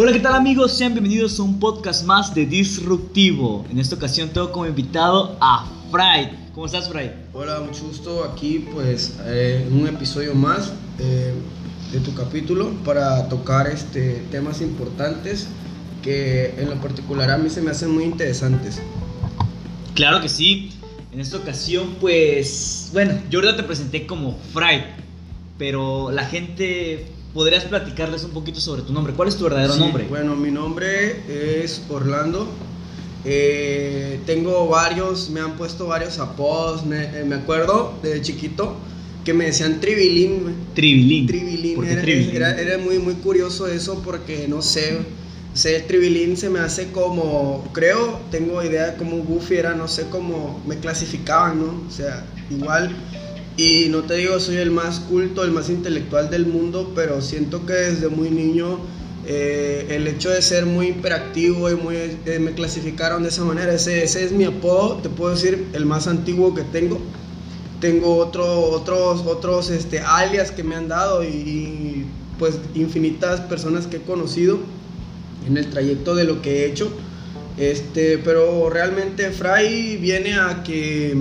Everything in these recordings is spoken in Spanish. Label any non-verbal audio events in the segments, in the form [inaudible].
Hola, ¿qué tal amigos? Sean bienvenidos a un podcast más de Disruptivo. En esta ocasión tengo como invitado a Fry. ¿Cómo estás, Fry? Hola, mucho gusto aquí pues eh, en un episodio más eh, de tu capítulo para tocar este, temas importantes que en lo particular a mí se me hacen muy interesantes. Claro que sí. En esta ocasión pues, bueno, yo ahorita te presenté como Fry, pero la gente ¿podrías platicarles un poquito sobre tu nombre? ¿Cuál es tu verdadero Sí, nombre? Bueno, mi nombre es Orlando. Eh, tengo varios, me han puesto varios apodos. Me, eh, me acuerdo de chiquito que me decían Tribilín. Tribilín. Tribilín. ¿Por qué Era, Tribilín? era- era muy, muy curioso eso porque no sé. sé, el Tribilín se me hace como, creo, tengo idea como Goofy era, no sé cómo me clasificaban, ¿no? O sea, igual. Y no te digo, soy el más culto, el más intelectual del mundo, pero siento que desde muy niño eh, el hecho de ser muy hiperactivo y muy, eh, me clasificaron de esa manera. Ese, ese es mi apodo, te puedo decir, el más antiguo que tengo. Tengo otro, otros, otros este, alias que me han dado y, y, pues infinitas personas que he conocido en el trayecto de lo que he hecho. Este, pero realmente Fray viene a que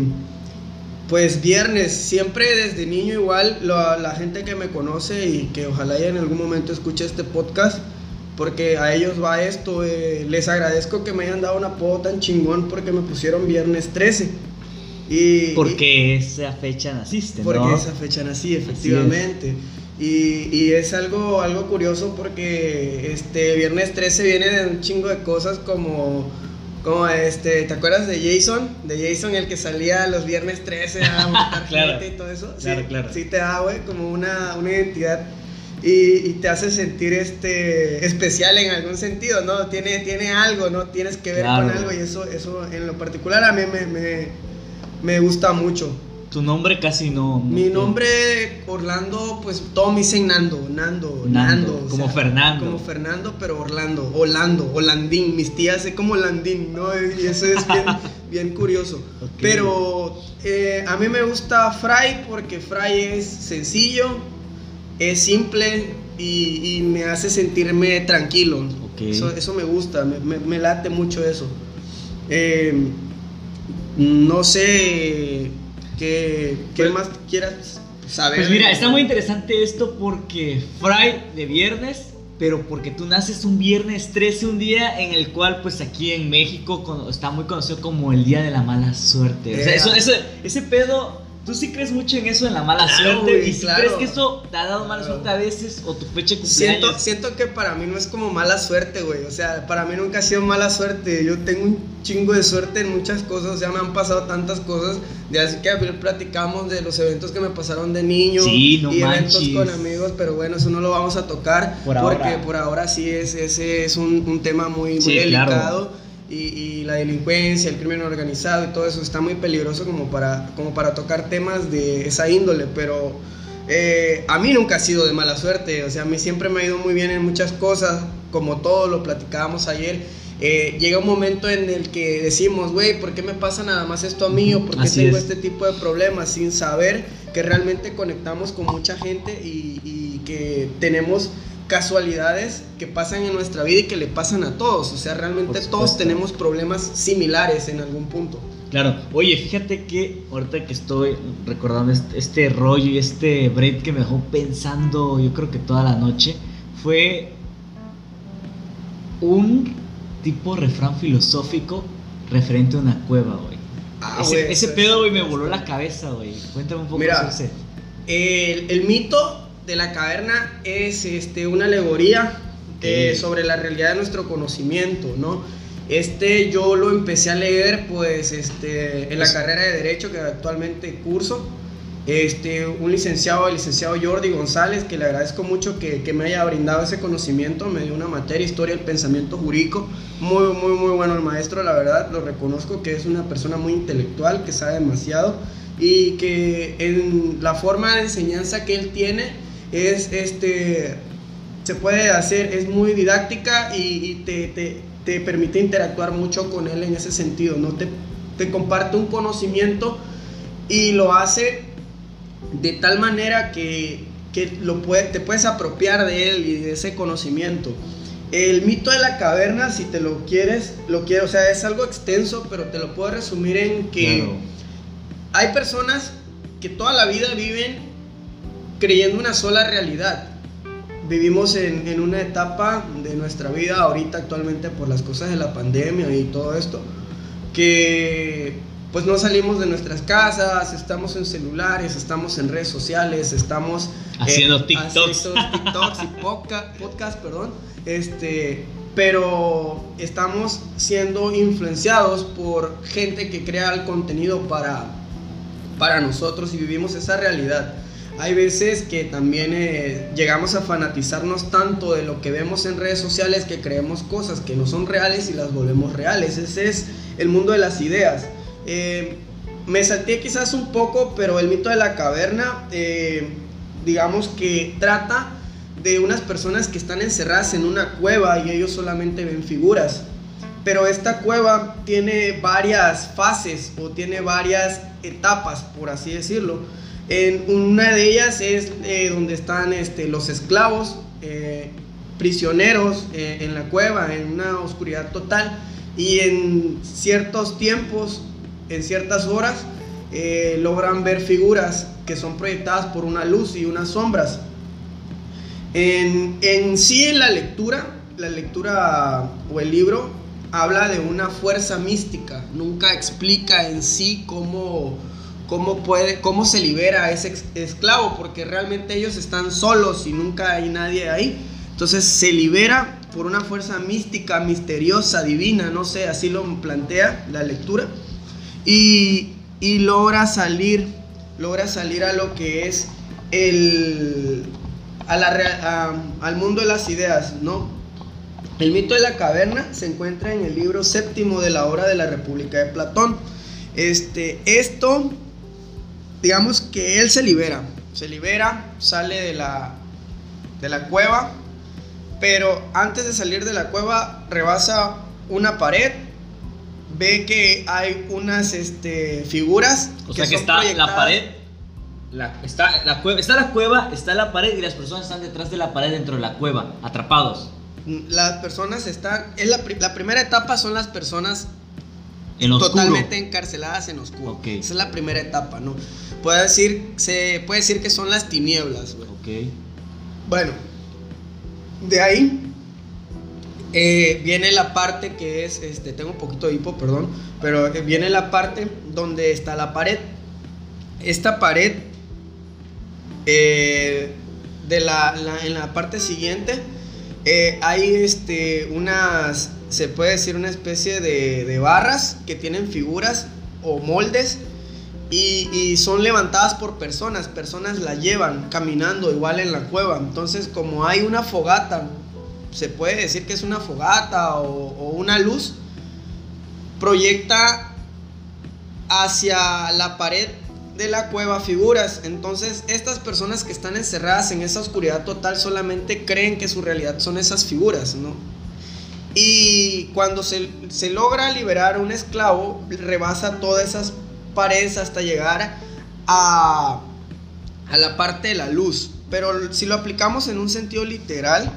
pues viernes, siempre desde niño igual, la, la gente que me conoce y que ojalá ya en algún momento escuche este podcast, porque a ellos va esto, eh, les agradezco que me hayan dado un apodo tan chingón porque me pusieron viernes 13. Y, Porque esa fecha naciste, porque ¿no? esa fecha nací, efectivamente. Y, y es algo, algo curioso porque este viernes 13 viene de un chingo de cosas como, como este, ¿te acuerdas de Jason? De Jason, el que salía los viernes 13 a [laughs] matar Claro. gente y todo eso. Claro, sí, claro. Sí te da, güey, como una, una identidad y, y te hace sentir este especial en algún sentido, ¿no? Tiene, tiene algo, ¿no? Tienes que ver Claro. con algo y eso, eso en lo particular a mí me, me, me gusta mucho. Tu nombre casi no. Mi nombre Orlando, pues todos me dicen Nando, Nando, Nando, como Fernando. Como Fernando, pero Orlando, Orlando, Holandín. Mis tías sé como Landín, ¿no? Y eso es bien, [laughs] bien curioso. Pero eh, a mí me gusta Fry porque Fry es sencillo, es simple y, y me hace sentirme tranquilo. Eso, eso me gusta, me, me- me late mucho eso. Eh, no sé qué, qué Pues- más quieras saber. Pues mira, está muy interesante esto porque Fry de viernes, pero porque tú naces un viernes 13, un día en el cual pues aquí en México con- está muy conocido como el Día de la Mala Suerte. O sea, Ea. eso, eso- ese pedo, ¿tú sí crees mucho en eso, en la mala Claro, suerte? güey, ¿Y si claro. crees que eso te ha dado mala Claro. suerte a veces o tu fecha de Siento, cumpleaños? siento que para mí no es como mala suerte, güey. O sea, para mí nunca ha sido mala suerte. Yo tengo un chingo de suerte en muchas cosas. O sea, me han pasado tantas cosas. De así que platicamos de los eventos que me pasaron de niño. Sí, no y eventos manches. con amigos. Pero bueno, eso no lo vamos a tocar. Por porque ahora. por ahora sí es, ese es un, un tema muy, muy Sí, claro. delicado. Y, y la delincuencia, el crimen organizado y todo eso está muy peligroso como para, como para tocar temas de esa índole. Pero eh, a mí nunca ha sido de mala suerte, o sea, a mí siempre me ha ido muy bien en muchas cosas, como todo lo platicábamos ayer. Eh, llega un momento en el que decimos, güey, ¿por qué me pasa nada más esto a mí? ¿O por qué Así tengo es. este tipo de problemas? Sin saber que realmente conectamos con mucha gente y, y que tenemos casualidades que pasan en nuestra vida y que le pasan a todos. O sea, realmente todos tenemos problemas similares en algún punto. Claro, oye, fíjate que ahorita que estoy recordando este, este rollo y este break que me dejó pensando, yo creo que toda la noche, fue un tipo refrán filosófico referente a una cueva, güey. Ah, ese ese pedo, güey, me voló la cabeza, güey. Cuéntame un poco Mira, sobre ese. El, el mito de la caverna es este, una alegoría eh, Ok. sobre la realidad de nuestro conocimiento, ¿no? Este yo lo empecé a leer pues este, en la Es- carrera de Derecho que actualmente curso. Este, un licenciado, el licenciado Jordi González, que le agradezco mucho que, que me haya brindado ese conocimiento, me dio una materia, historia del pensamiento jurídico, muy, muy, muy bueno el maestro, la verdad, lo reconozco que es una persona muy intelectual, que sabe demasiado y que en la forma de enseñanza que él tiene es, este, se puede hacer, es muy didáctica y, y te, te- te permite interactuar mucho con él en ese sentido, ¿no? Te, te comparte un conocimiento y lo hace de tal manera que, que lo puede, te puedes apropiar de él y de ese conocimiento. El mito de la caverna, si te lo quieres, lo quiero, o sea, es algo extenso, pero te lo puedo resumir en que Claro. hay personas que toda la vida viven creyendo una sola realidad. Vivimos en, en una etapa de nuestra vida ahorita actualmente por las cosas de la pandemia y todo esto, que pues no salimos de nuestras casas, estamos en celulares, estamos en redes sociales, estamos Haciendo eh, TikToks. TikToks y podca- podcast, perdón. Este, pero estamos siendo influenciados por gente que crea el contenido para, para nosotros y vivimos esa realidad. Hay veces que también eh, llegamos a fanatizarnos tanto de lo que vemos en redes sociales que creemos cosas que no son reales y las volvemos reales. Ese es el mundo de las ideas. Eh, me salté quizás un poco, pero el mito de la caverna, eh, digamos que trata de unas personas que están encerradas en una cueva y ellos solamente ven figuras. Pero esta cueva tiene varias fases o tiene varias etapas, por así decirlo. En una de ellas es eh, donde están este, los esclavos, eh, prisioneros eh, en la cueva, en una oscuridad total. Y en ciertos tiempos, en ciertas horas, eh, logran ver figuras que son proyectadas por una luz y unas sombras. En, en sí, en la lectura, la lectura o el libro habla de una fuerza mística, nunca explica en sí cómo, cómo, puede, cómo se libera a ese esclavo, porque realmente ellos están solos y nunca hay nadie ahí. Entonces se libera por una fuerza mística, misteriosa, divina, no sé, así lo plantea la lectura. Y, logra salir, logra salir a lo que es el, al mundo de las ideas, ¿no? El mito de la caverna se encuentra en el libro séptimo de la obra de la República de Platón. Este, esto, digamos que él se libera, se libera, sale de la, de la cueva, pero antes de salir de la cueva rebasa una pared, ve que hay unas este, figuras. O sea que son está la pared. La, está, la cueva, está la cueva, está la pared y las personas están detrás de la pared dentro de la cueva, atrapados. Las personas están, es la primera etapa son las personas En oscuro. totalmente encarceladas en oscuro. Ok. Esa es la primera etapa, ¿no? Puede decir, se puede decir que son las tinieblas, güey. Ok. Bueno, de ahí eh, viene la parte que es, este, tengo un poquito de hipo, perdón, pero eh, viene la parte donde está la pared. Esta pared, eh, de la, la- en la parte siguiente, eh, hay este, unas, se puede decir una especie de, de barras que tienen figuras o moldes y, son levantadas por personas, personas la llevan caminando igual en la cueva. Entonces, como hay una fogata, se puede decir que es una fogata o una luz, proyecta hacia la pared de la cueva figuras. Entonces, estas personas que están encerradas en esa oscuridad total solamente creen que su realidad son esas figuras, ¿no? Y cuando se, se logra liberar un esclavo, rebasa todas esas paredes hasta llegar a, a la parte de la luz. Pero si lo aplicamos en un sentido literal,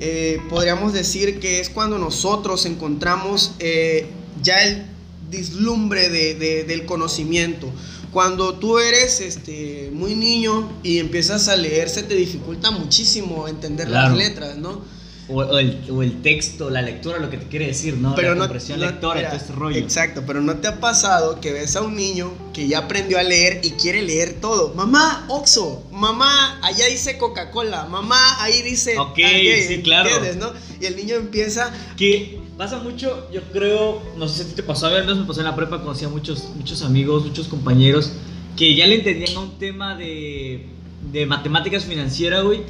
eh, podríamos decir que es cuando nosotros encontramos eh, ya el dislumbre de- de- del conocimiento. Cuando tú eres este, muy niño y empiezas a leer, se te dificulta muchísimo entender Claro. las letras, ¿no? O, o el, o el texto, la lectura, lo que te quiere decir, ¿no? Pero la no, comprensión no- lectora mira, todo este rollo. Exacto, pero no te ha pasado que ves a un niño que ya aprendió a leer y quiere leer todo. Mamá, Oxo, mamá, allá dice Coca-Cola, mamá, ahí dice. Ok, aquello", sí, claro. ¿entiendes, no? Y el niño empieza. Que pasa mucho, yo creo, no sé si te pasó, a mí me pasó en la prepa, conocí a muchos, muchos amigos, muchos compañeros que ya le entendían a un tema de, de matemáticas financieras, güey.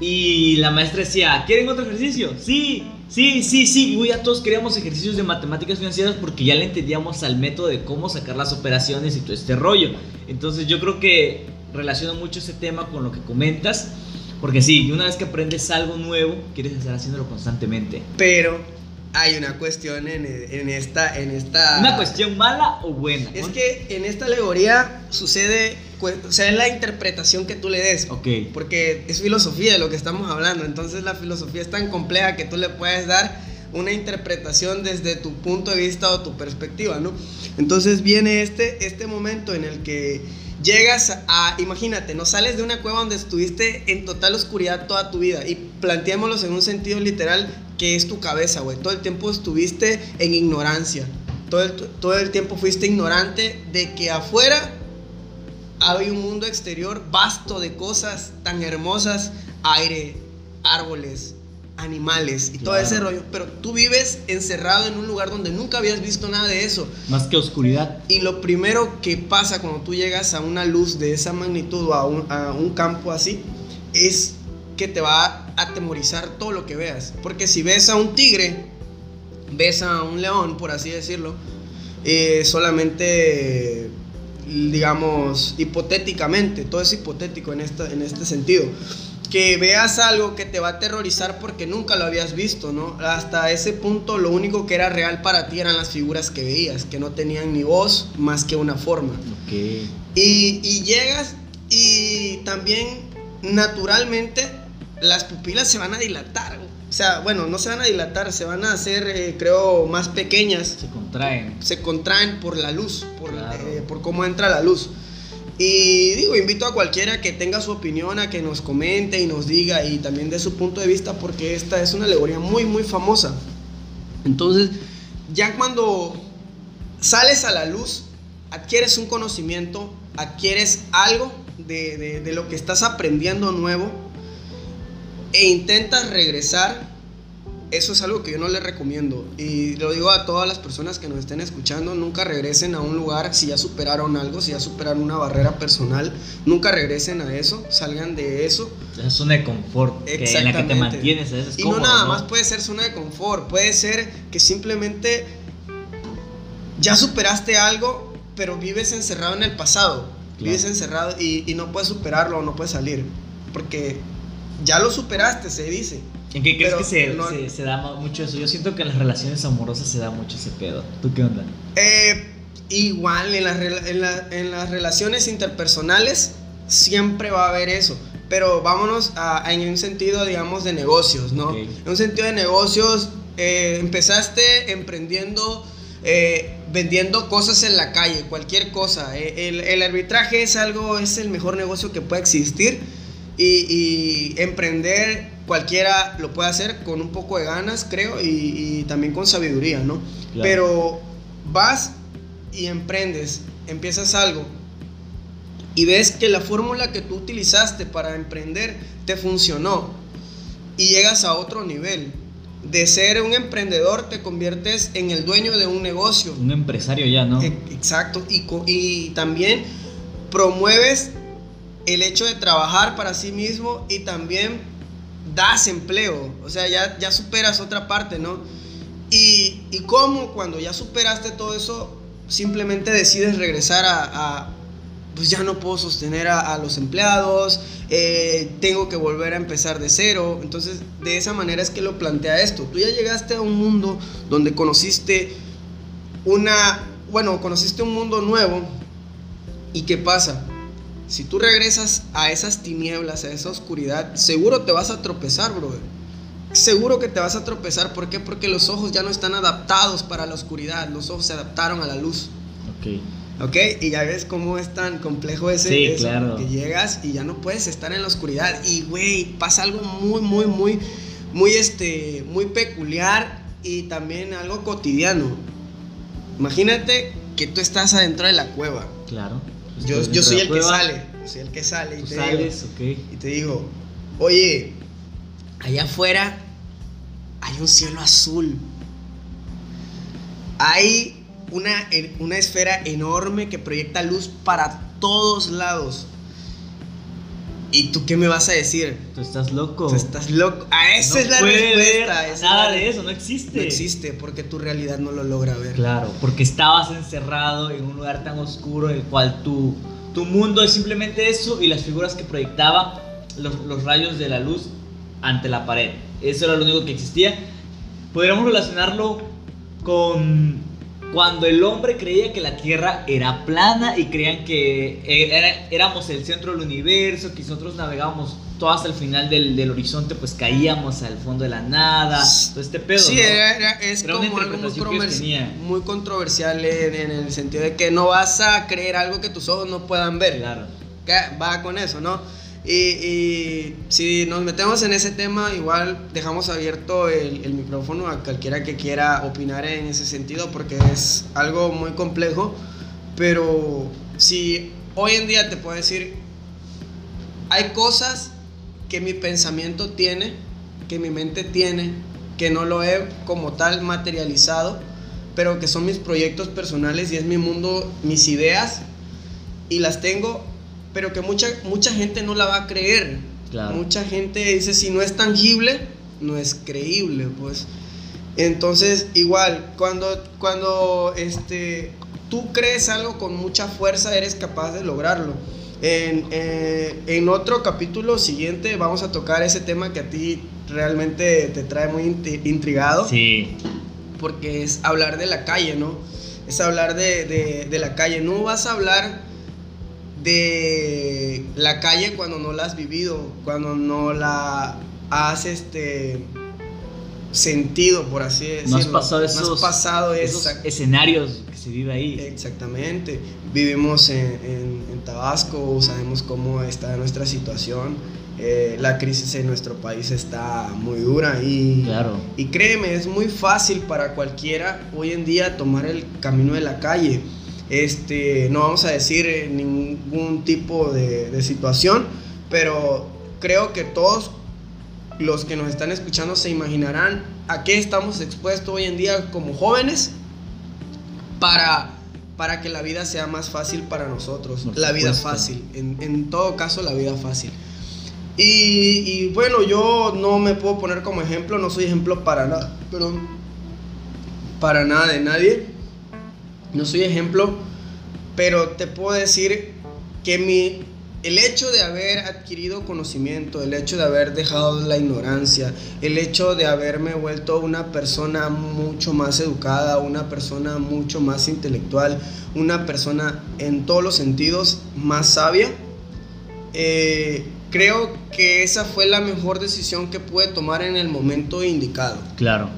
Y la maestra decía, ¿quieren otro ejercicio? Sí, sí, sí, sí. Y ya todos queríamos ejercicios de matemáticas financieras porque ya le entendíamos al método de cómo sacar las operaciones y todo este rollo. Entonces yo creo que relaciono mucho ese tema con lo que comentas. Porque sí, una vez que aprendes algo nuevo, quieres estar haciéndolo constantemente. Pero hay una cuestión en, en esta. En esta ¿Una cuestión mala o buena? Es que en esta alegoría sucede o sea, es la interpretación que tú le des. Ok. Porque es filosofía de lo que estamos hablando. Entonces la filosofía es tan compleja que tú le puedes dar una interpretación desde tu punto de vista o tu perspectiva, ¿no? Entonces viene este, este momento en el que llegas a, imagínate, no sales de una cueva donde estuviste en total oscuridad toda tu vida y planteémoslo en un sentido literal que es tu cabeza, güey. Todo el tiempo estuviste en ignorancia. Todo el, todo el tiempo fuiste ignorante de que afuera hay un mundo exterior vasto de cosas tan hermosas, aire, árboles, animales y todo ese rollo, pero tú vives encerrado en un lugar donde nunca habías visto nada de eso. Más que oscuridad. Y lo primero que pasa cuando tú llegas a una luz de esa magnitud o a un, a un campo así, es que te va a atemorizar todo lo que veas. Porque si ves a un tigre, ves a un león, por así decirlo, eh, solamente, digamos, hipotéticamente, todo es hipotético en, esta, en este sentido que veas algo que te va a aterrorizar porque nunca lo habías visto, ¿no? Hasta ese punto lo único que era real para ti eran las figuras que veías, que no tenían ni voz más que una forma. Okay. Y, y llegas y también naturalmente las pupilas se van a dilatar. O sea, bueno, no se van a dilatar, se van a hacer, eh, creo, más pequeñas. Se contraen. Se contraen por la luz, por, eh, por cómo entra la luz. Y digo, invito a cualquiera que tenga su opinión a que nos comente y nos diga y también de su punto de vista porque esta es una alegoría muy, muy famosa. Entonces, ya cuando sales a la luz, adquieres un conocimiento, adquieres algo de, de lo que estás aprendiendo nuevo e intentas regresar eso es algo que yo no les recomiendo. Y lo digo a todas las personas que nos estén escuchando, nunca regresen a un lugar si ya superaron algo, si ya superaron una barrera personal, nunca regresen a eso, salgan de eso. Es zona de confort que en la que te mantienes. y no nada más puede ser zona de confort, puede ser que simplemente ya superaste algo, pero vives encerrado en el pasado. Vives encerrado y, y no puedes superarlo o no puedes salir. Porque ya lo superaste, se dice. ¿En qué crees que se, se, da mucho eso? Yo siento que en las relaciones amorosas se da mucho ese pedo. ¿Tú qué onda? Eh, igual, en, en, en, las relaciones interpersonales siempre va a haber eso. Pero vámonos a, en un sentido, digamos, de negocios, ¿no? En un sentido de negocios, eh, empezaste emprendiendo, eh, vendiendo cosas en la calle, cualquier cosa. El, el, arbitraje es algo, es el mejor negocio que puede existir. Y, y emprender cualquiera lo puede hacer con un poco de ganas, creo, y, también con sabiduría, ¿no? Pero vas y emprendes, empiezas algo y ves que la fórmula que tú utilizaste para emprender te funcionó y llegas a otro nivel. De ser un emprendedor te conviertes en el dueño de un negocio. Un empresario ya, ¿no? Exacto. Y, y también promueves el hecho de trabajar para sí mismo y también das empleo, o sea, ya, ya superas otra parte, ¿no? Y, y cómo cuando ya superaste todo eso, simplemente decides regresar a, pues ya no puedo sostener a, los empleados, eh, tengo que volver a empezar de cero. Entonces, de esa manera es que lo plantea esto. Tú ya llegaste a un mundo donde conociste una, bueno, conociste un mundo nuevo. ¿Y qué pasa? Si tú regresas a esas tinieblas, a esa oscuridad, seguro te vas a tropezar, brother. Seguro que te vas a tropezar. ¿Por qué? Porque los ojos ya no están adaptados para la oscuridad. Los ojos se adaptaron a la luz. Ok. ¿Ok? Y ya ves cómo es tan complejo ese. Sí, claro. Que llegas y ya no puedes estar en la oscuridad. Y, güey, pasa algo muy, muy, muy, muy, este, muy peculiar y también algo cotidiano. Imagínate que tú estás adentro de la cueva. Claro yo, yo soy el que sale, soy el que sale y te, sales, digo, y te digo, oye, allá afuera hay un cielo azul. Hay una, una esfera enorme que proyecta luz para todos lados. ¿Y tú qué me vas a decir? Tú estás loco. Tú estás loco. Ah, esa es la respuesta. nada de eso, no existe. No existe porque tu realidad no lo logra ver. Claro, porque estabas encerrado en un lugar tan oscuro en el cual tu, tu mundo es simplemente eso y las figuras que proyectaba los, los rayos de la luz ante la pared. Eso era lo único que existía. Podríamos relacionarlo con cuando el hombre creía que la Tierra era plana y creían que era- éramos el centro del universo, que nosotros navegábamos todo hasta el final del, del horizonte, pues caíamos al fondo de la nada, todo este pedo. Sí, ¿no? era, es Era como algo muy, tenían. muy controversial en, en el sentido de que no vas a creer algo que tus ojos no puedan ver. Claro. Que Va con eso, ¿no? Y, y si nos metemos en ese tema, igual dejamos abierto el, el micrófono a cualquiera que quiera opinar en ese sentido, porque es algo muy complejo. Pero si hoy en día te puedo decir, hay cosas que mi pensamiento tiene, que mi mente tiene, que no lo he como tal materializado, pero que son mis proyectos personales y es mi mundo, mis ideas, y las tengo, pero que mucha, mucha gente no la va a creer. Claro. Mucha gente dice, si no es tangible, no es creíble, pues. Entonces, igual, cuando, cuando este, tú crees algo con mucha fuerza, eres capaz de lograrlo. En, eh, en otro capítulo siguiente vamos a tocar ese tema que a ti realmente te trae muy intrigado Sí. porque es hablar de la calle, ¿no? Es hablar de, de- de la calle. No vas a hablar de la calle cuando no la has vivido, cuando no la has este, sentido, por así decirlo. No has pasado No esos, has pasado esos escenarios que se vive ahí. Exactamente. Vivimos en, en- en Tabasco, sabemos cómo está nuestra situación. eh, la crisis en nuestro país está muy dura y, Claro. y créeme, es muy fácil para cualquiera hoy en día tomar el camino de la calle. Este, no vamos a decir eh, ningún tipo de, de situación, pero creo que todos los que nos están escuchando se imaginarán a qué estamos expuestos hoy en día como jóvenes para, para que la vida sea más fácil para nosotros. La vida fácil, en, en todo caso la vida fácil. Y, y bueno, yo no me puedo poner como ejemplo, no soy ejemplo para nada, perdón, para nada de nadie. No soy ejemplo, pero te puedo decir que mi, el hecho de haber adquirido conocimiento, el hecho de haber dejado la ignorancia, el hecho de haberme vuelto una persona mucho más educada, una persona mucho más intelectual, una persona en todos los sentidos más sabia, eh, creo que esa fue la mejor decisión que pude tomar en el momento indicado. Claro.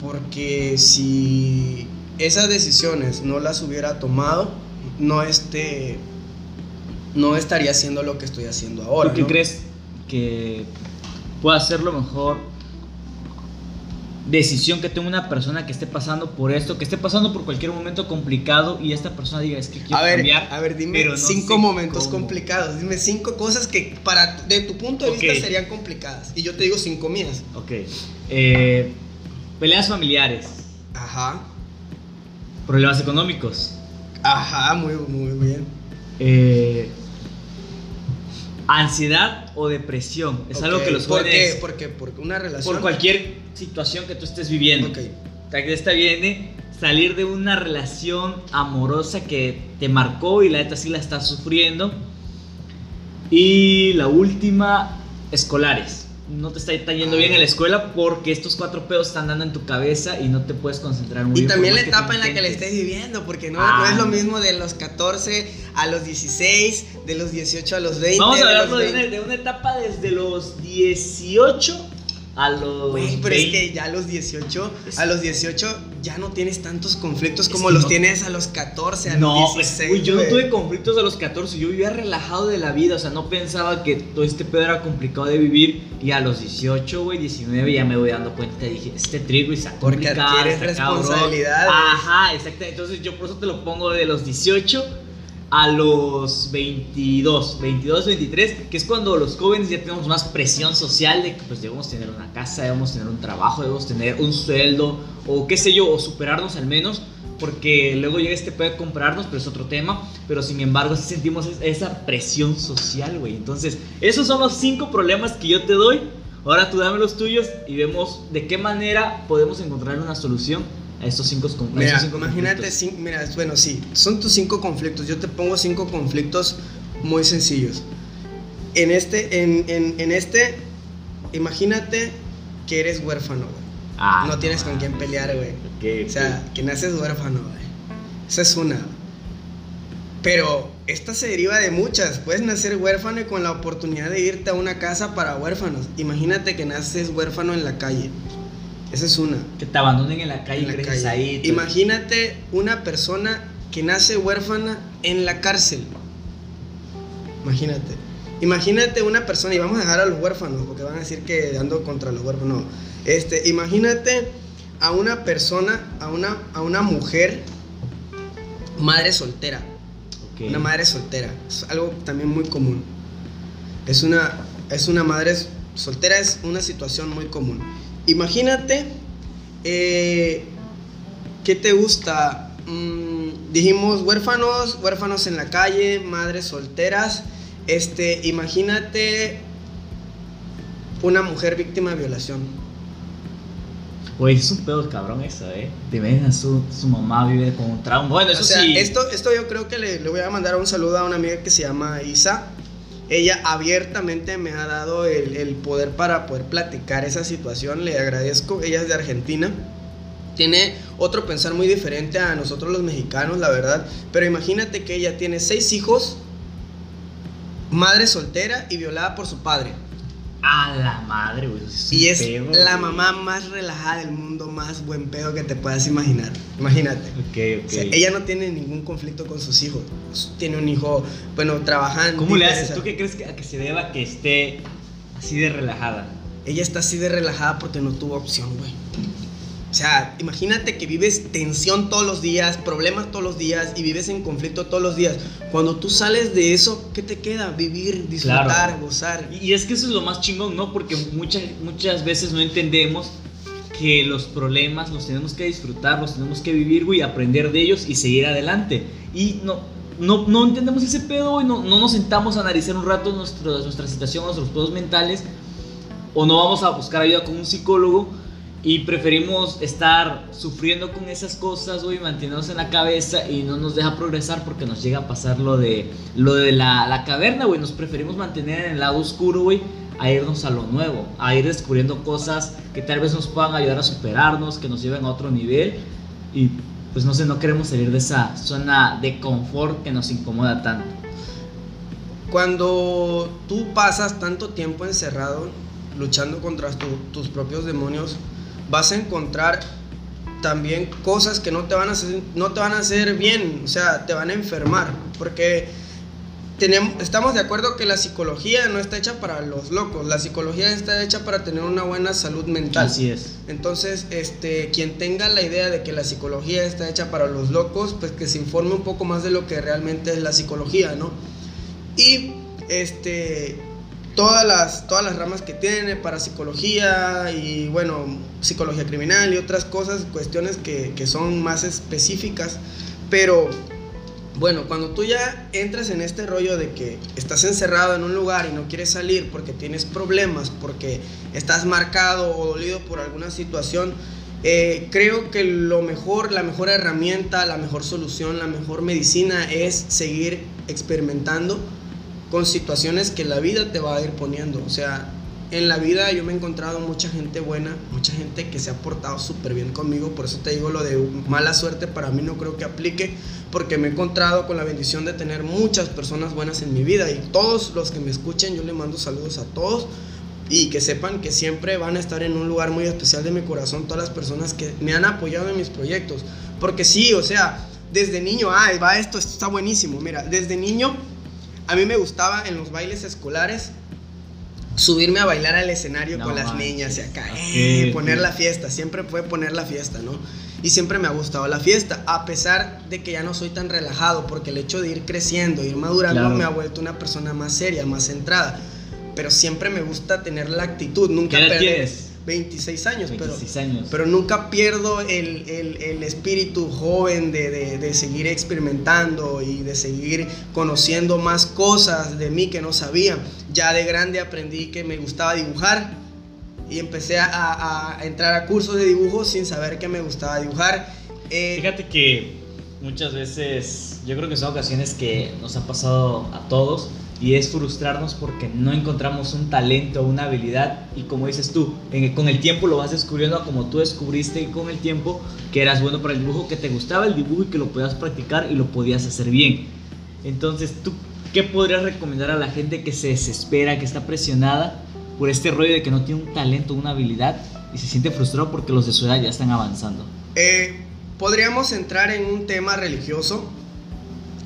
Porque si esas decisiones no las hubiera tomado, no, este, no estaría haciendo lo que estoy haciendo ahora. ¿Tú qué ¿no? crees que pueda ser lo mejor decisión que tenga una persona que esté pasando por esto, que esté pasando por cualquier momento complicado y esta persona diga, es que quiero A ver, cambiar? a ver, dime pero no cinco momentos cómo"? complicados. Dime cinco cosas que para de tu punto de vista serían complicadas. Y yo te digo cinco mías. Ok. Eh, peleas familiares, Ajá. problemas económicos, Ajá, muy, muy bien. eh, ansiedad o depresión. Es algo que los ¿por jóvenes, qué? Porque, porque una relación. por cualquier situación que tú estés viviendo, Ok. Esta viene salir de una relación amorosa que te marcó y la neta sí la estás sufriendo. Y la última, escolares. No te está está yendo bien en la escuela porque estos cuatro pedos están dando en tu cabeza y no te puedes concentrar muy Y bien. también la etapa en la que le estés viviendo, porque no, Ah. no es lo mismo de los 14 a los 16, de los 18 a los 20. Vamos a de 20. de una etapa desde los 18 a los. Güey, pero es 20. que ya a los 18, Es- a los 18 ya no tienes tantos conflictos Es como que los no- tienes a los 14, a No, los pues, 16. güey, yo no tuve conflictos a los 14, yo vivía relajado de la vida, o sea, no pensaba que todo este pedo era complicado de vivir y a los 18, güey, 19 ya me voy dando cuenta, dije, este trip, güey, está Porque complicado, adquieres está cabrón". responsabilidades. Ajá, exacto, entonces yo por eso te lo pongo de los 18 a los 22, 22, 23, que es cuando los jóvenes ya tenemos más presión social de que pues debemos tener una casa, debemos tener un trabajo, debemos tener un sueldo o qué sé yo, o superarnos al menos, porque luego llega este pedo de comprarnos, pero es otro tema, pero sin embargo sí sentimos es- esa presión social, güey. Entonces, esos son los cinco problemas que yo te doy. Ahora tú dame los tuyos y vemos de qué manera podemos encontrar una solución a estos cinco, a Mira, cinco imagínate, conflictos. cin- mira, bueno, sí, son tus cinco conflictos. Yo te pongo cinco conflictos muy sencillos. En este, en, en, en este, imagínate que eres huérfano, güey. Ah, no tienes con quién pelear, güey. o sea, que naces huérfano, Esa es una. Pero esta se deriva de muchas. Puedes nacer huérfano y con la oportunidad de irte a una casa para huérfanos. Imagínate que naces huérfano en la calle. Esa es una. Que te abandonen en la calle y creces ahí. Imagínate una persona que nace huérfana en la cárcel. Imagínate. Imagínate una persona, y vamos a dejar a los huérfanos, porque van a decir que ando contra los huérfanos. Este, imagínate a una persona, a una, a una mujer, madre soltera. Una madre soltera. Es algo también muy común. Es una, es una madre soltera, es una situación muy común. Imagínate, eh, ¿qué te gusta? Mm, dijimos huérfanos, huérfanos en la calle, madres solteras. Este, imagínate una mujer víctima de violación. Güey, es un pedo cabrón eso, ¿eh? De ver su, su mamá vive con un trauma. Bueno, eso sí. Esto, esto yo creo que le, le, voy a mandar un saludo a una amiga que se llama Isa. Ella abiertamente me ha dado el, poder para poder platicar esa situación. Le agradezco. Ella es de Argentina tiene otro pensar muy diferente a nosotros los mexicanos, la verdad. Pero imagínate que ella tiene seis hijos, madre soltera y violada por su padre. A la madre, güey. y es la mamá más relajada del mundo, más buen pedo que te puedas imaginar. Imagínate. Ok, ok. ella no tiene ningún conflicto con sus hijos. Tiene un hijo, bueno, trabajando. ¿Cómo le haces? ¿Tú qué crees que, a que se deba que esté así de relajada? Ella está así de relajada porque no tuvo opción, güey. O sea, imagínate que vives tensión todos los días, problemas todos los días y vives en conflicto todos los días. Cuando tú sales de eso, ¿qué te queda? Vivir, disfrutar, gozar. Y es que eso es lo más chingón, ¿no? Porque muchas, muchas veces no entendemos que los problemas los tenemos que disfrutar, los tenemos que vivir, güey, aprender de ellos y seguir adelante. Y no, no, no entendemos ese pedo, güey, no, no nos sentamos a analizar un rato nuestro, nuestra situación, nuestros pedos mentales, o no vamos a buscar ayuda con un psicólogo y preferimos estar sufriendo con esas cosas, güey, manteniéndonos en la cabeza y no nos deja progresar porque nos llega a pasar lo de, lo de la, la caverna, güey. Nos preferimos mantener en el lado oscuro, güey, a irnos a lo nuevo, a ir descubriendo cosas que tal vez nos puedan ayudar a superarnos, que nos lleven a otro nivel. Y pues no sé, no queremos salir de esa zona de confort que nos incomoda tanto. Cuando tú pasas tanto tiempo encerrado, luchando contra tus propios demonios, vas a encontrar también cosas que no te van a hacer, no te van a hacer bien, o sea, te van a enfermar, porque tenemos, estamos de acuerdo que la psicología no está hecha para los locos, la psicología está hecha para tener una buena salud mental. Así es. Entonces, este, quien tenga la idea de que la psicología está hecha para los locos, pues que se informe un poco más de lo que realmente es la psicología, ¿no? Y este todas las, todas las ramas que tiene para psicología y bueno, psicología criminal y otras cosas, cuestiones que, que son más específicas, pero bueno, cuando tú ya entras en este rollo de que estás encerrado en un lugar y no quieres salir porque tienes problemas, porque estás marcado o dolido por alguna situación, eh, creo que lo mejor, la mejor herramienta, la mejor solución, la mejor medicina es seguir experimentando con situaciones que la vida te va a ir poniendo. O sea, en la vida yo me he encontrado mucha gente buena, mucha gente que se ha portado súper bien conmigo, por eso te digo lo de mala suerte para mí no creo que aplique, porque me he encontrado con la bendición de tener muchas personas buenas en mi vida. Y todos los que me escuchen yo le mando saludos a todos. Y que sepan que siempre van a estar en un lugar muy especial de mi corazón todas las personas que me han apoyado en mis proyectos, porque sí, o sea, desde niño, ay, va esto, esto está buenísimo, mira, desde niño a mí me gustaba en los bailes escolares subirme a bailar al escenario con las niñas y acá, eh, poner la fiesta, siempre fue poner la fiesta, ¿no? Y siempre me ha gustado la fiesta, a pesar de que ya no soy tan relajado, porque el hecho de ir creciendo, ir madurando, me ha vuelto una persona más seria, más centrada. Pero siempre me gusta tener la actitud, nunca perder. 26 años, pero, años. pero nunca pierdo el, el, espíritu joven de, de, de, seguir experimentando y de seguir conociendo más cosas de mí que no sabía. Ya de grande aprendí que me gustaba dibujar y empecé a, a entrar a cursos de dibujo sin saber que me gustaba dibujar. Eh, Fíjate que muchas veces, yo creo que son ocasiones que nos ha pasado a todos, y es frustrarnos porque no encontramos un talento una habilidad y como dices tú, con el tiempo lo vas descubriendo como tú descubriste con el tiempo que eras bueno para el dibujo, que te gustaba el dibujo y que lo podías practicar y lo podías hacer bien. Entonces, ¿tú qué podrías recomendar a la gente que se desespera, que está presionada por este rollo de que no tiene un talento, una habilidad y se siente frustrado porque los de su edad ya están avanzando? Eh, podríamos entrar en un tema religioso.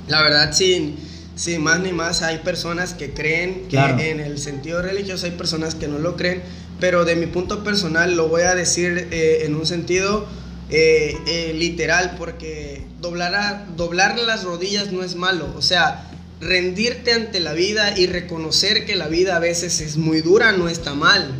La verdad, sin sin más ni más, hay personas que creen que en el sentido religioso hay personas que no lo creen, pero de mi punto personal lo voy a decir eh, en un sentido eh, eh, literal, porque doblar, doblar las rodillas no es malo, o sea, rendirte ante la vida y reconocer que la vida a veces es muy dura no está mal.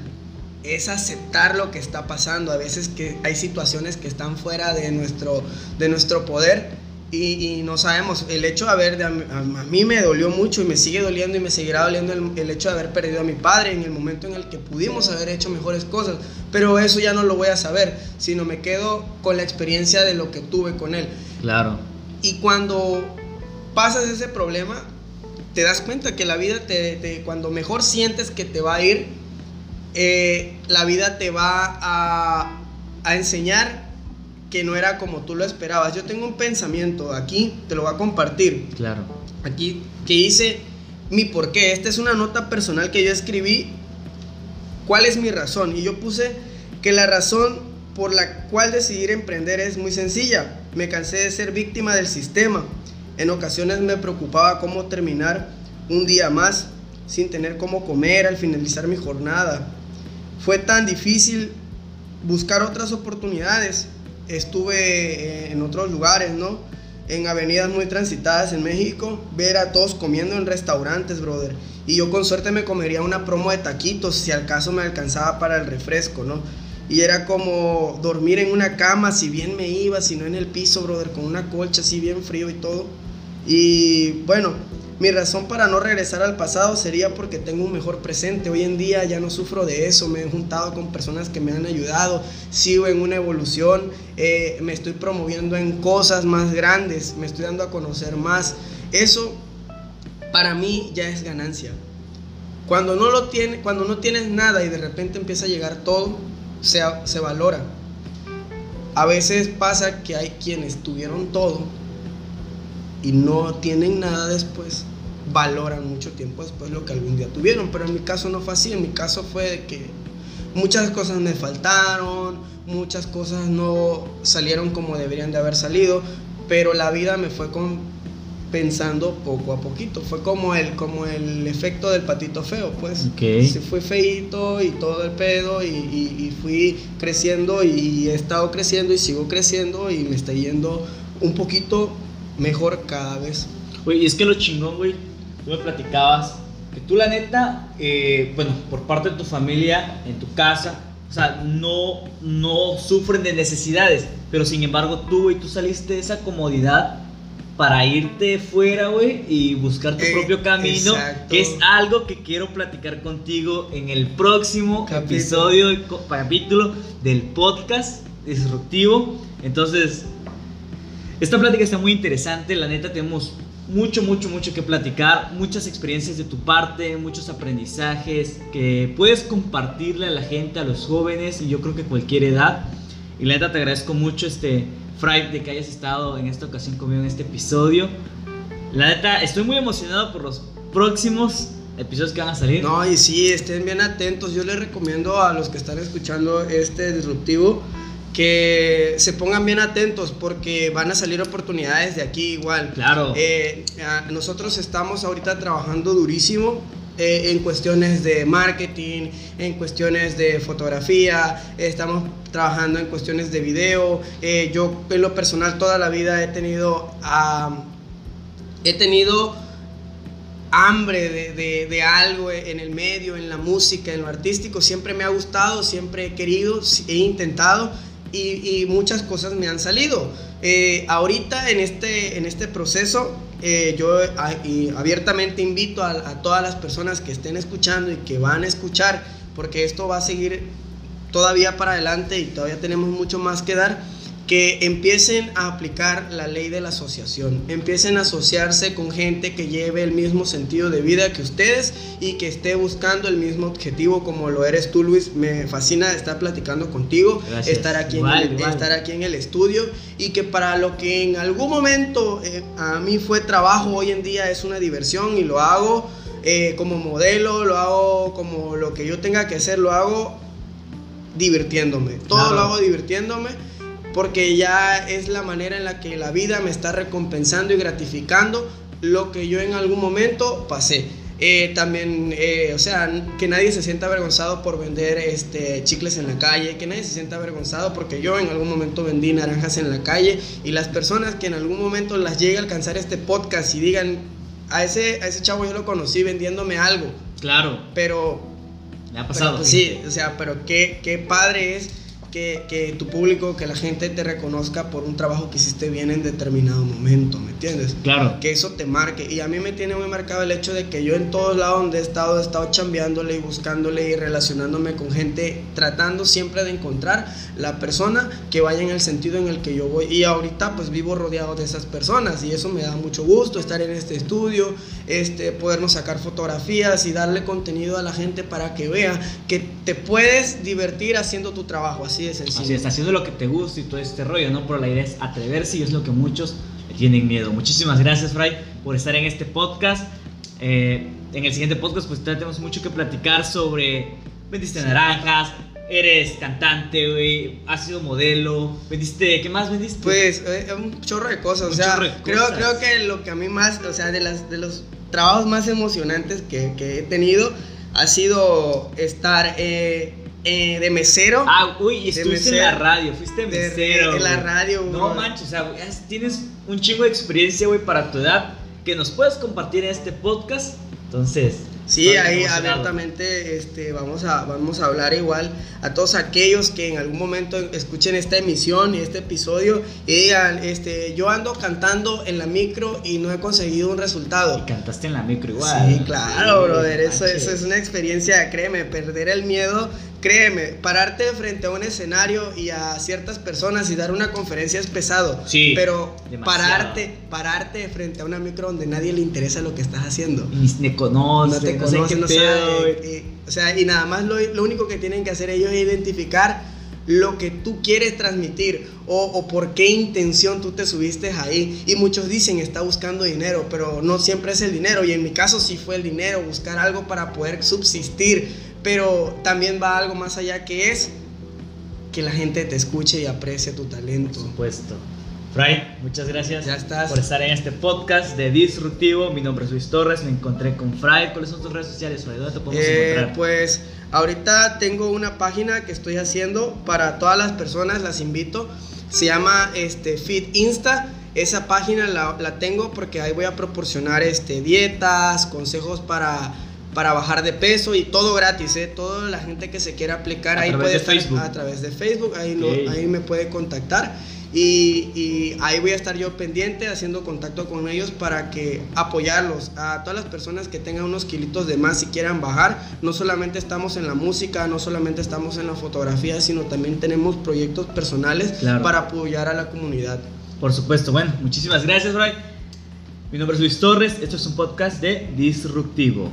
Es aceptar lo que está pasando. A veces que hay situaciones que están fuera de nuestro, de nuestro poder y, no sabemos, el hecho de haber, a, mí me dolió mucho y me sigue doliendo y me seguirá doliendo el, hecho de haber perdido a mi padre en el momento en el que pudimos haber hecho mejores cosas, pero eso ya no lo voy a saber, sino me quedo con la experiencia de lo que tuve con él. Claro. Y cuando pasas ese problema, te das cuenta que la vida, te, cuando mejor sientes que te va a ir, eh, la vida te va a, a enseñar que no era como tú lo esperabas. Yo tengo un pensamiento aquí, te lo voy a compartir. Claro. Aquí que dice mi por qué. Esta es una nota personal que yo escribí. ¿Cuál es mi razón? Y yo puse que la razón por la cual decidir emprender es muy sencilla. Me cansé de ser víctima del sistema. En ocasiones me preocupaba cómo terminar un día más sin tener cómo comer al finalizar mi jornada. Fue tan difícil buscar otras oportunidades estuve en otros lugares, ¿no? En avenidas muy transitadas en México, ver a todos comiendo en restaurantes, brother. Y yo con suerte me comería una promo de taquitos, si al caso me alcanzaba para el refresco, ¿no? Y era como dormir en una cama, si bien me iba, si no en el piso, brother, con una colcha así bien frío y todo. Y bueno, mi razón para no regresar al pasado sería porque tengo un mejor presente. Hoy en día ya no sufro de eso, me he juntado con personas que me han ayudado, sigo en una evolución, eh, me estoy promoviendo en cosas más grandes, me estoy dando a conocer más. Eso para mí ya es ganancia. Cuando no, lo tiene, cuando no tienes nada y de repente empieza a llegar todo, se, se valora. A veces pasa que hay quienes tuvieron todo y no tienen nada después valoran mucho tiempo después lo que algún día tuvieron. Pero en mi caso no fue así, en mi caso fue que muchas cosas me faltaron, muchas cosas no salieron como deberían de haber salido, pero la vida me fue pensando poco a poquito. Fue como el, como el efecto del patito feo, pues. Se fue feito y todo el pedo y, y, fui creciendo y he estado creciendo y sigo creciendo y me está yendo un poquito mejor cada vez. Güey, y es que lo chingón, güey, tú me platicabas que tú la neta, eh, bueno, por parte de tu familia, en tu casa, o sea, no, no sufren de necesidades, pero sin embargo tú, güey, tú saliste de esa comodidad para irte fuera, güey, y buscar tu eh, propio camino, que es algo que quiero platicar contigo en el próximo episodio, capítulo del podcast disruptivo. Entonces, esta plática está muy interesante, la neta tenemos mucho, mucho, mucho que platicar, muchas experiencias de tu parte, muchos aprendizajes que puedes compartirle a la gente, a los jóvenes y yo creo que cualquier edad. Y la neta te agradezco mucho este Fry de que hayas estado en esta ocasión conmigo en este episodio. La neta estoy muy emocionado por los próximos episodios que van a salir. No, y sí, estén bien atentos. Yo les recomiendo a los que están escuchando este disruptivo que se pongan bien atentos porque van a salir oportunidades de aquí igual. Claro. Eh, nosotros estamos ahorita trabajando durísimo eh, en cuestiones de marketing, en cuestiones de fotografía, estamos trabajando en cuestiones de video. Eh, yo en lo personal toda la vida he tenido, he tenido hambre de, de, de, algo en el medio, en la música, en lo artístico. Siempre me ha gustado, siempre he querido, he intentado y, muchas cosas me han salido. Eh, ahorita en este, en este proceso, eh, yo abiertamente invito a, todas las personas que estén escuchando y que van a escuchar, porque esto va a seguir todavía para adelante y todavía tenemos mucho más que dar, que empiecen a aplicar la ley de la asociación, empiecen a asociarse con gente que lleve el mismo sentido de vida que ustedes y que esté buscando el mismo objetivo como lo eres tú Luis. Me fascina estar platicando contigo, estar aquí, en el, estar aquí en el estudio y que para lo que en algún momento eh, a mí fue trabajo, hoy en día es una diversión y lo hago. Eh, como modelo, lo hago como lo que yo tenga que hacer, lo hago divirtiéndome. Todo lo hago divirtiéndome porque ya es la manera en la que la vida me está recompensando y gratificando lo que yo en algún momento pasé. Eh, también, eh, o sea, que nadie se sienta avergonzado por vender este, chicles en la calle, que nadie se sienta avergonzado porque yo en algún momento vendí naranjas en la calle y las personas que en algún momento las llegue a alcanzar este podcast y digan, a ese, a ese chavo yo lo conocí vendiéndome algo. Claro. Pero... Me ha pasado. Pues sí, o sea, pero qué, qué padre es que, tu público, que la gente te reconozca por un trabajo que hiciste bien en determinado momento, ¿me entiendes? Claro. Que eso te marque. Y a mí me tiene muy marcado el hecho de que yo en todos lados donde he estado, he estado chambeándole y buscándole y relacionándome con gente, tratando siempre de encontrar la persona que vaya en el sentido en el que yo voy. Y ahorita pues vivo rodeado de esas personas y eso me da mucho gusto estar en este estudio, este, podernos sacar fotografías y darle contenido a la gente para que vea que te puedes divertir haciendo tu trabajo. Así Así es, Así haciendo lo que te gusta y todo este rollo, ¿no? Pero la idea es atreverse y es lo que muchos tienen miedo. Muchísimas gracias, Fray, por estar en este podcast. Eh, en el siguiente podcast, pues tenemos mucho que platicar sobre vendiste naranjas, eres cantante, güey, has sido modelo, vendiste, ¿qué más vendiste? Pues eh, un chorro de cosas, o sea, creo, creo que lo que a mí más, o sea, de, las, de los trabajos más emocionantes que, que he tenido ha sido estar eh, eh, de mesero. Ah, uy, y estuviste en la radio, fuiste mesero. en la radio, güey. No manches, o sea, tienes un chingo de experiencia, güey, para tu edad que nos puedes compartir en este podcast. Entonces, Sí, ahí abiertamente este, vamos, a, vamos a hablar igual a todos aquellos que en algún momento escuchen esta emisión y este episodio y digan, este, yo ando cantando en la micro y no he conseguido un resultado. Y cantaste en la micro igual. Sí, claro, brother, eso, eso es una experiencia, créeme, perder el miedo créeme, pararte frente a un escenario y a ciertas personas y dar una conferencia es pesado. Sí. Pero pararte, pararte frente a una micro donde nadie le interesa lo que estás haciendo. Ni te conoce, no te conoce, no, sabe. o sea, y nada más lo, lo, único que tienen que hacer ellos es identificar lo que tú quieres transmitir o, o, por qué intención tú te subiste ahí. Y muchos dicen está buscando dinero, pero no siempre es el dinero. Y en mi caso sí fue el dinero, buscar algo para poder subsistir pero también va algo más allá que es que la gente te escuche y aprecie tu talento. Por supuesto. Fray, muchas gracias ya estás. por estar en este podcast de Disruptivo. Mi nombre es Luis Torres, me encontré con Fray. ¿Cuáles son tus redes sociales, Fray? ¿Dónde te podemos eh, encontrar? Pues ahorita tengo una página que estoy haciendo para todas las personas, las invito. Se llama este, Fit Insta. Esa página la, la tengo porque ahí voy a proporcionar este, dietas, consejos para para bajar de peso y todo gratis, ¿eh? Toda la gente que se quiera aplicar ahí puede estar a través de Facebook, ahí, ahí me puede contactar y, y, ahí voy a estar yo pendiente haciendo contacto con ellos para que apoyarlos a todas las personas que tengan unos kilitos de más y quieran bajar. No solamente estamos en la música, no solamente estamos en la fotografía, sino también tenemos proyectos personales para apoyar a la comunidad. Por supuesto, bueno, muchísimas gracias, Bray. Mi nombre es Luis Torres, esto es un podcast de Disruptivo.